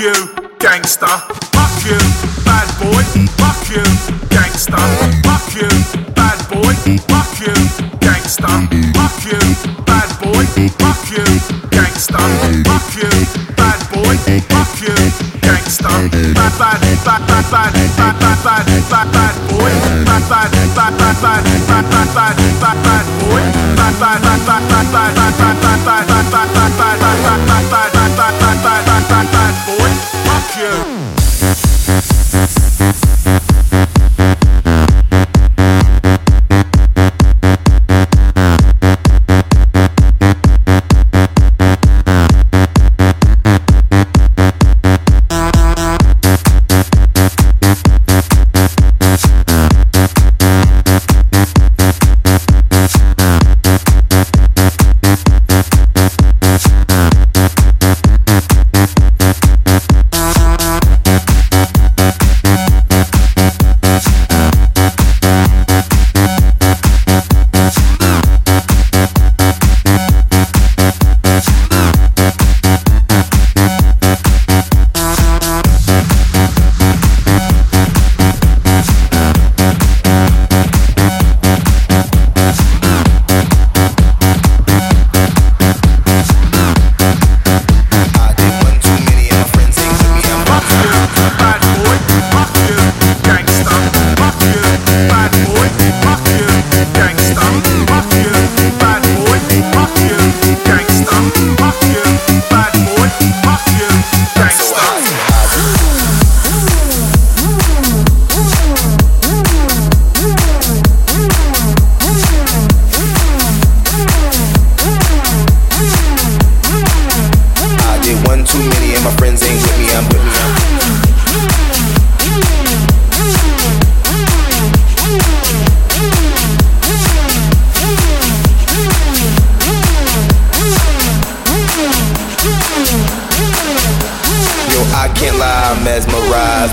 You, gangster. Fuck you, bad boy. Fuck you, gangster. Fuck you, bad boy. Fuck you, gangster. Fuck you, bad boy. Fuck you, gangster. Fuck you, bad boy. Fuck you, gangster. Bad bad bad bad bad bad bad bad bad bad boy. Bad bad bad bad bad bad bad bad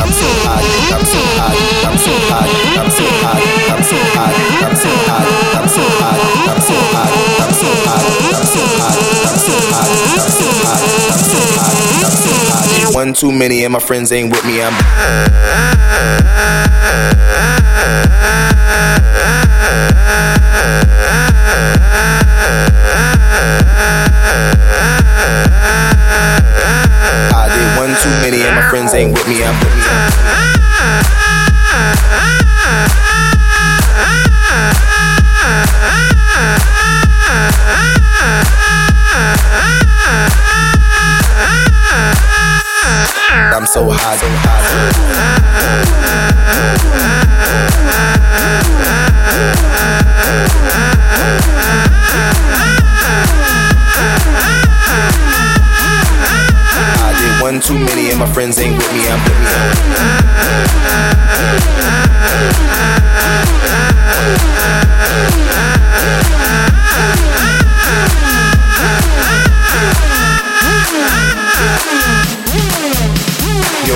I'm so I'm so I'm so I'm so I'm so I'm so I'm so I'm so I'm so I'm so I'm so I'm so I'm so I'm so. One too many and my friends ain't with me. I'm friends ain't with me, I'm with me. I'm so high, so one too many, and my friends ain't with me. I'm with Yo,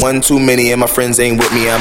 One too many and my friends ain't with me. I'm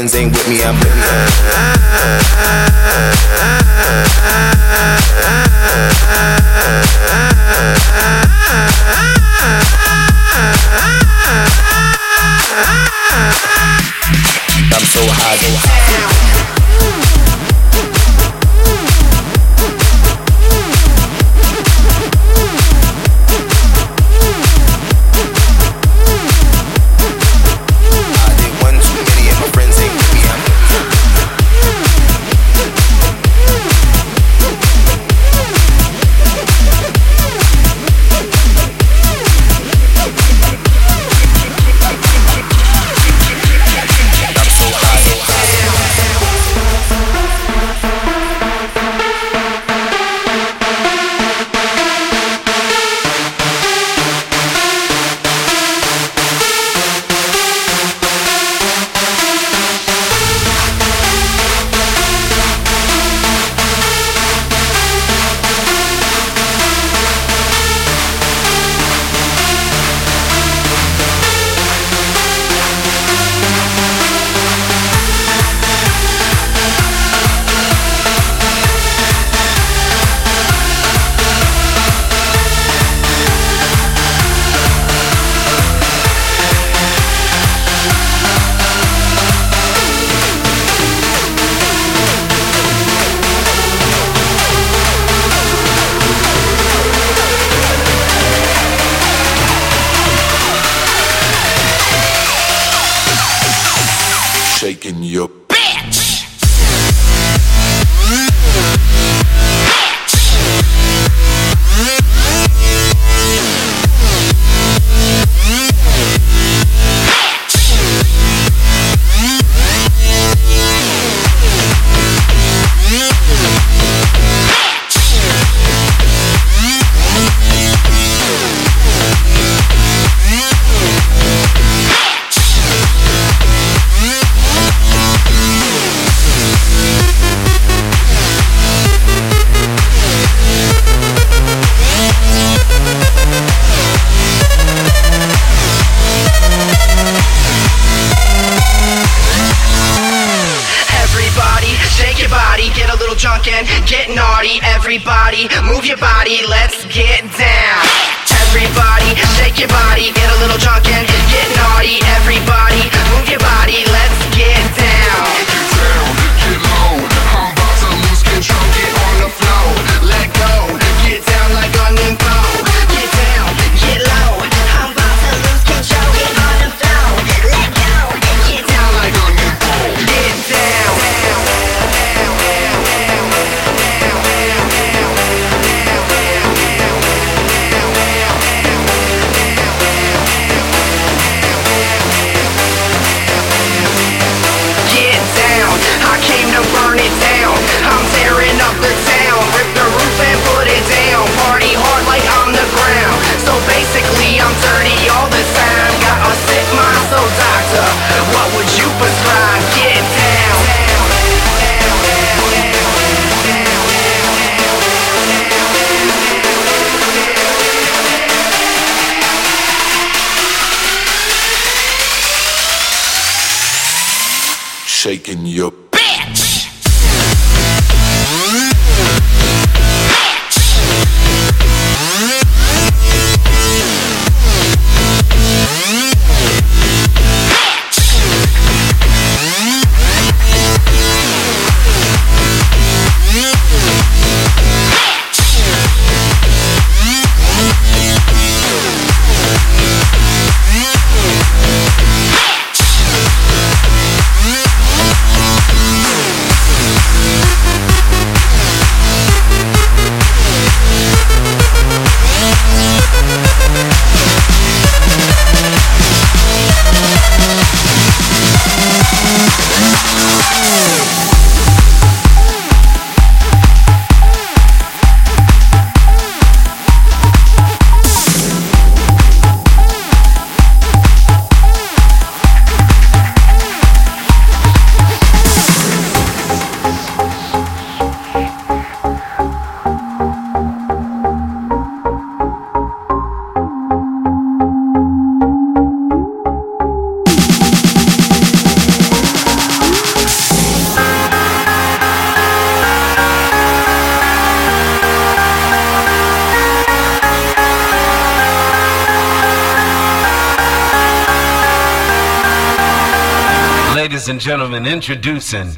friends ain't with me. I'm with and gentlemen, introducing.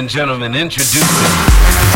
And gentlemen, introducing.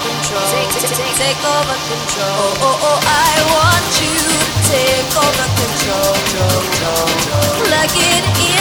control. Take, take, take, take over control. Oh, oh, oh, I want you to take over control. control, control, control. Plug it in.